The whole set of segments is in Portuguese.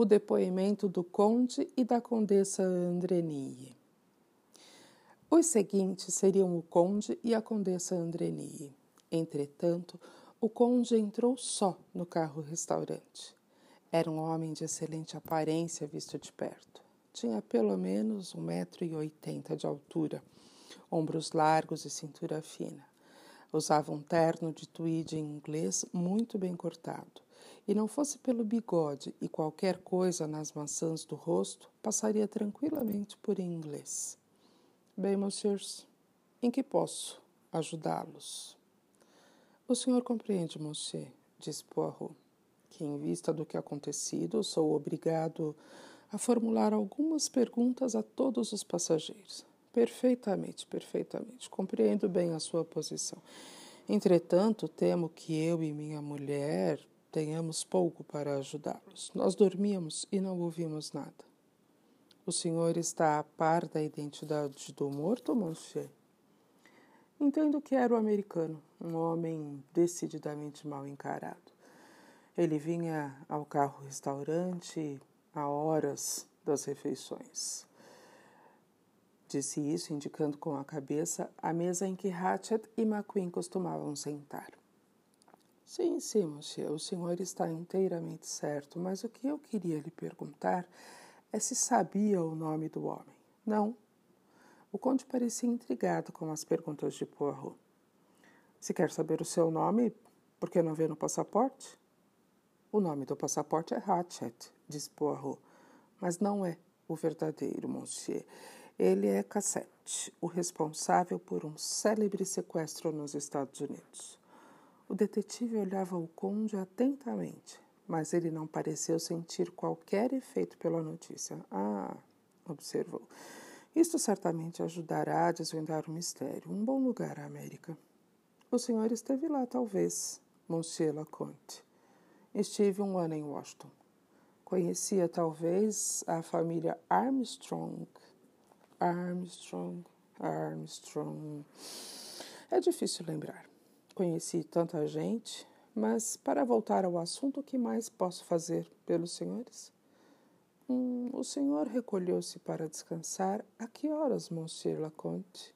o depoimento do conde e da condessa Andrenie. Os seguintes seriam o conde e a condessa Andrenie. Entretanto, o conde entrou só no carro-restaurante. Era um homem de excelente aparência visto de perto. Tinha pelo menos um metro e oitenta de altura, ombros largos e cintura fina. Usava um terno de tweed em inglês muito bem cortado, e não fosse pelo bigode e qualquer coisa nas maçãs do rosto, passaria tranquilamente por inglês. Bem, monsieurs, em que posso ajudá-los? O senhor compreende, monsieur, disse Poirot, que em vista do que acontecido sou obrigado a formular algumas perguntas a todos os passageiros. Perfeitamente, perfeitamente. Compreendo bem a sua posição. Entretanto, temo que eu e minha mulher tenhamos pouco para ajudá-los. Nós dormíamos e não ouvimos nada. O senhor está a par da identidade do morto, monsieur? Entendo que era o americano, um homem decididamente mal encarado. Ele vinha ao carro-restaurante a horas das refeições. Disse isso indicando com a cabeça a mesa em que Hatchet e McQueen costumavam sentar. Sim, sim, monsieur, o senhor está inteiramente certo, mas o que eu queria lhe perguntar é se sabia o nome do homem. Não. O conde parecia intrigado com as perguntas de Poirot. Se quer saber o seu nome, por que não vê no passaporte? O nome do passaporte é Hatchet, disse Poirot, mas não é o verdadeiro, monsieur. Ele é Cassette, o responsável por um célebre sequestro nos Estados Unidos. O detetive olhava o conde atentamente, mas ele não pareceu sentir qualquer efeito pela notícia. Ah, observou. Isto certamente ajudará a desvendar o mistério. Um bom lugar, a América. O senhor esteve lá, talvez, Monsieur Laconte. Estive um ano em Washington. Conhecia, talvez, a família Armstrong Armstrong, Armstrong. É difícil lembrar. Conheci tanta gente, mas para voltar ao assunto, o que mais posso fazer pelos senhores? Hum, o senhor recolheu-se para descansar. A que horas, Monsieur Laconte?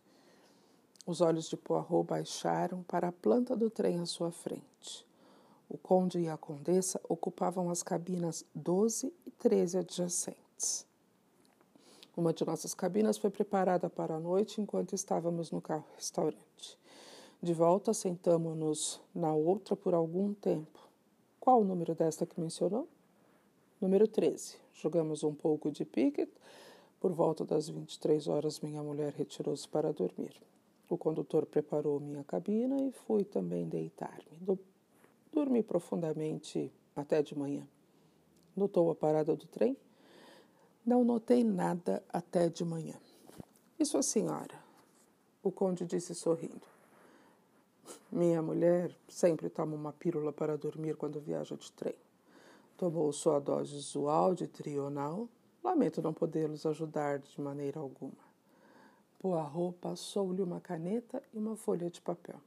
Os olhos de Poirot baixaram para a planta do trem à sua frente. O conde e a condessa ocupavam as cabinas 12 e 13 adjacentes. Uma de nossas cabinas foi preparada para a noite enquanto estávamos no carro-restaurante. De volta, sentamos-nos na outra por algum tempo. Qual o número desta que mencionou? Número 13. Jogamos um pouco de piquet. Por volta das 23 horas, minha mulher retirou-se para dormir. O condutor preparou minha cabina e fui também deitar-me. Dormi profundamente até de manhã. Notou a parada do trem? Não notei nada até de manhã. E sua senhora? O conde disse sorrindo. Minha mulher sempre toma uma pílula para dormir quando viaja de trem. Tomou sua dose usual de trional. Lamento não podê-los ajudar de maneira alguma. Poirot passou-lhe uma caneta e uma folha de papel.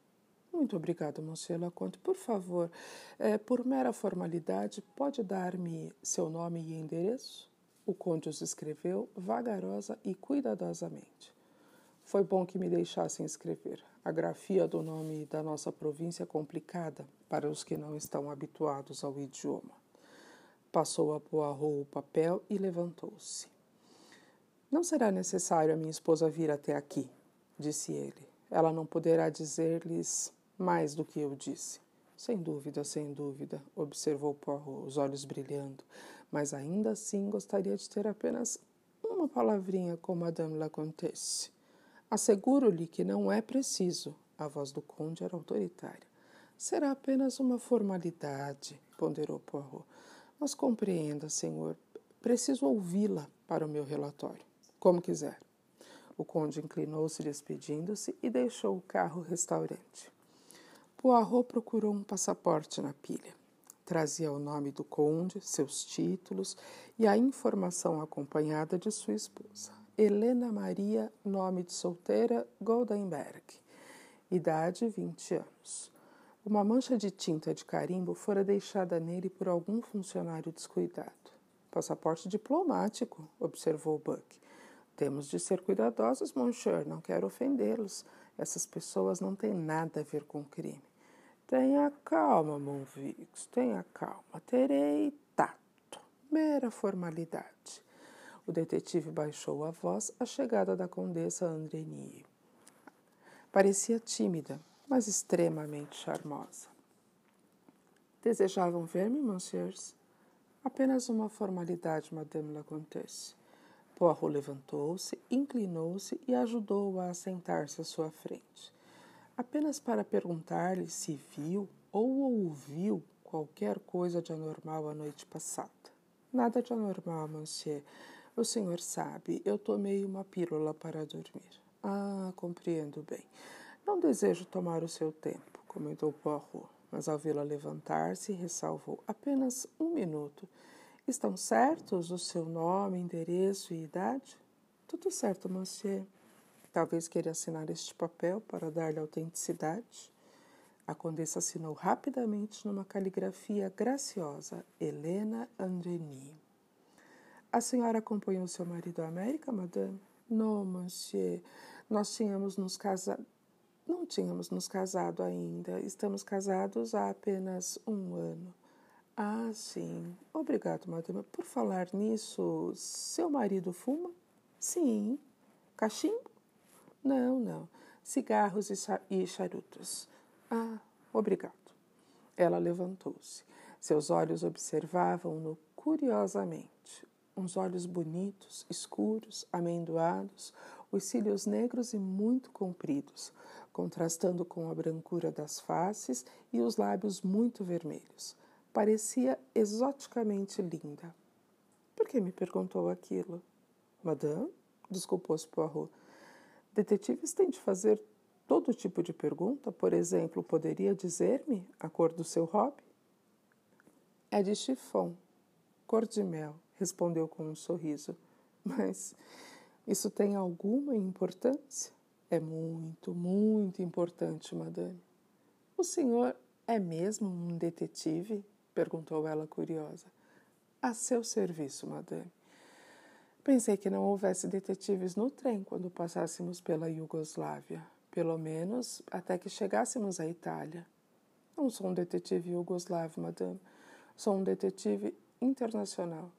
Muito obrigada, Monsieur Laconte. Por favor, é, por mera formalidade, pode dar-me seu nome e endereço? O conde os escreveu vagarosa e cuidadosamente. Foi bom que me deixassem escrever. A grafia do nome da nossa província é complicada para os que não estão habituados ao idioma. Passou a Poirot o papel e levantou-se. Não será necessário a minha esposa vir até aqui, disse ele. Ela não poderá dizer-lhes mais do que eu disse. Sem dúvida, sem dúvida, observou Poirot, os olhos brilhando mas ainda assim gostaria de ter apenas uma palavrinha com Madame la Comtesse. Asseguro-lhe que não é preciso. A voz do conde era autoritária. Será apenas uma formalidade, ponderou Poirot. Mas compreenda, senhor, preciso ouvi-la para o meu relatório. Como quiser. O conde inclinou-se despedindo-se e deixou o carro-restaurante. Poirot procurou um passaporte na pilha. Trazia o nome do conde, seus títulos e a informação acompanhada de sua esposa, Helena Maria, nome de solteira, Goldenberg, idade 20 anos. Uma mancha de tinta de carimbo fora deixada nele por algum funcionário descuidado. passaporte diplomático, observou Buck. Temos de ser cuidadosos, monsieur, não quero ofendê-los. Essas pessoas não têm nada a ver com crime. Tenha calma, Monvix, tenha calma. Terei tato. Mera formalidade. O detetive baixou a voz à chegada da condessa Andrenie. Parecia tímida, mas extremamente charmosa. Desejavam ver-me, monsieurs? Apenas uma formalidade, Madame la Comtesse. Poirot levantou-se, inclinou-se e ajudou-a a sentar-se à sua frente. Apenas para perguntar-lhe se viu ou ouviu qualquer coisa de anormal a noite passada. Nada de anormal, monsieur. O senhor sabe, eu tomei uma pílula para dormir. Ah, compreendo bem. Não desejo tomar o seu tempo, comentou Poirot, mas ao vê-la levantar-se, ressalvou apenas um minuto Estão certos o seu nome, endereço e idade? Tudo certo, monsieur. Talvez queira assinar este papel para dar-lhe autenticidade. A condessa assinou rapidamente numa caligrafia graciosa, Helena Andreni. A senhora acompanhou seu marido à América, madame? Não, monsieur. Nós tínhamos nos casado. Não tínhamos nos casado ainda. Estamos casados há apenas um ano. Ah, sim. Obrigado, madame. Por falar nisso, seu marido fuma? Sim. Cachimbo? Não, não. Cigarros e charutos. Ah, obrigado. Ela levantou-se. Seus olhos observavam-no curiosamente. Uns olhos bonitos, escuros, amendoados, os cílios negros e muito compridos, contrastando com a brancura das faces e os lábios muito vermelhos. Parecia exoticamente linda. Por que me perguntou aquilo? Madame? Desculpou-se Poirot. Detetives têm de fazer todo tipo de pergunta. Por exemplo, poderia dizer-me a cor do seu hobby? É de chiffon, cor de mel, respondeu com um sorriso. Mas isso tem alguma importância? É muito, muito importante, madame. O senhor é mesmo um detetive? perguntou ela curiosa. A seu serviço, madame. Pensei que não houvesse detetives no trem quando passássemos pela Iugoslávia, pelo menos até que chegássemos à Itália. Não sou um detetive iugoslavo, madame. Sou um detetive internacional.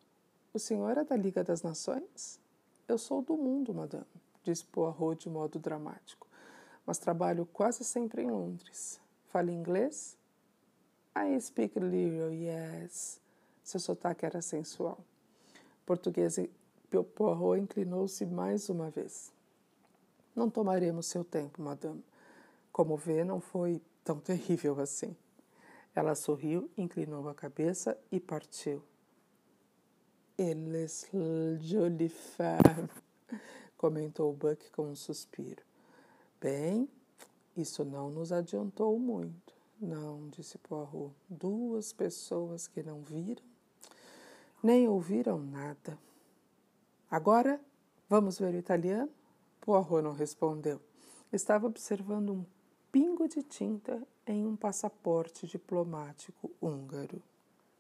O senhor é da Liga das Nações? Eu sou do mundo, madame, disse Poirot de modo dramático. Mas trabalho quase sempre em Londres. Fala inglês? I speak little, yes. Seu sotaque era sensual. Português Poirot inclinou-se mais uma vez. Não tomaremos seu tempo, madame. Como vê, não foi tão terrível assim. Ela sorriu, inclinou a cabeça e partiu. Eles jolie femme, comentou Buck com um suspiro. Bem, isso não nos adiantou muito. Não, disse Poirot. Duas pessoas que não viram, nem ouviram nada. Agora, vamos ver o italiano? Poirot não respondeu. Estava observando um pingo de tinta em um passaporte diplomático húngaro.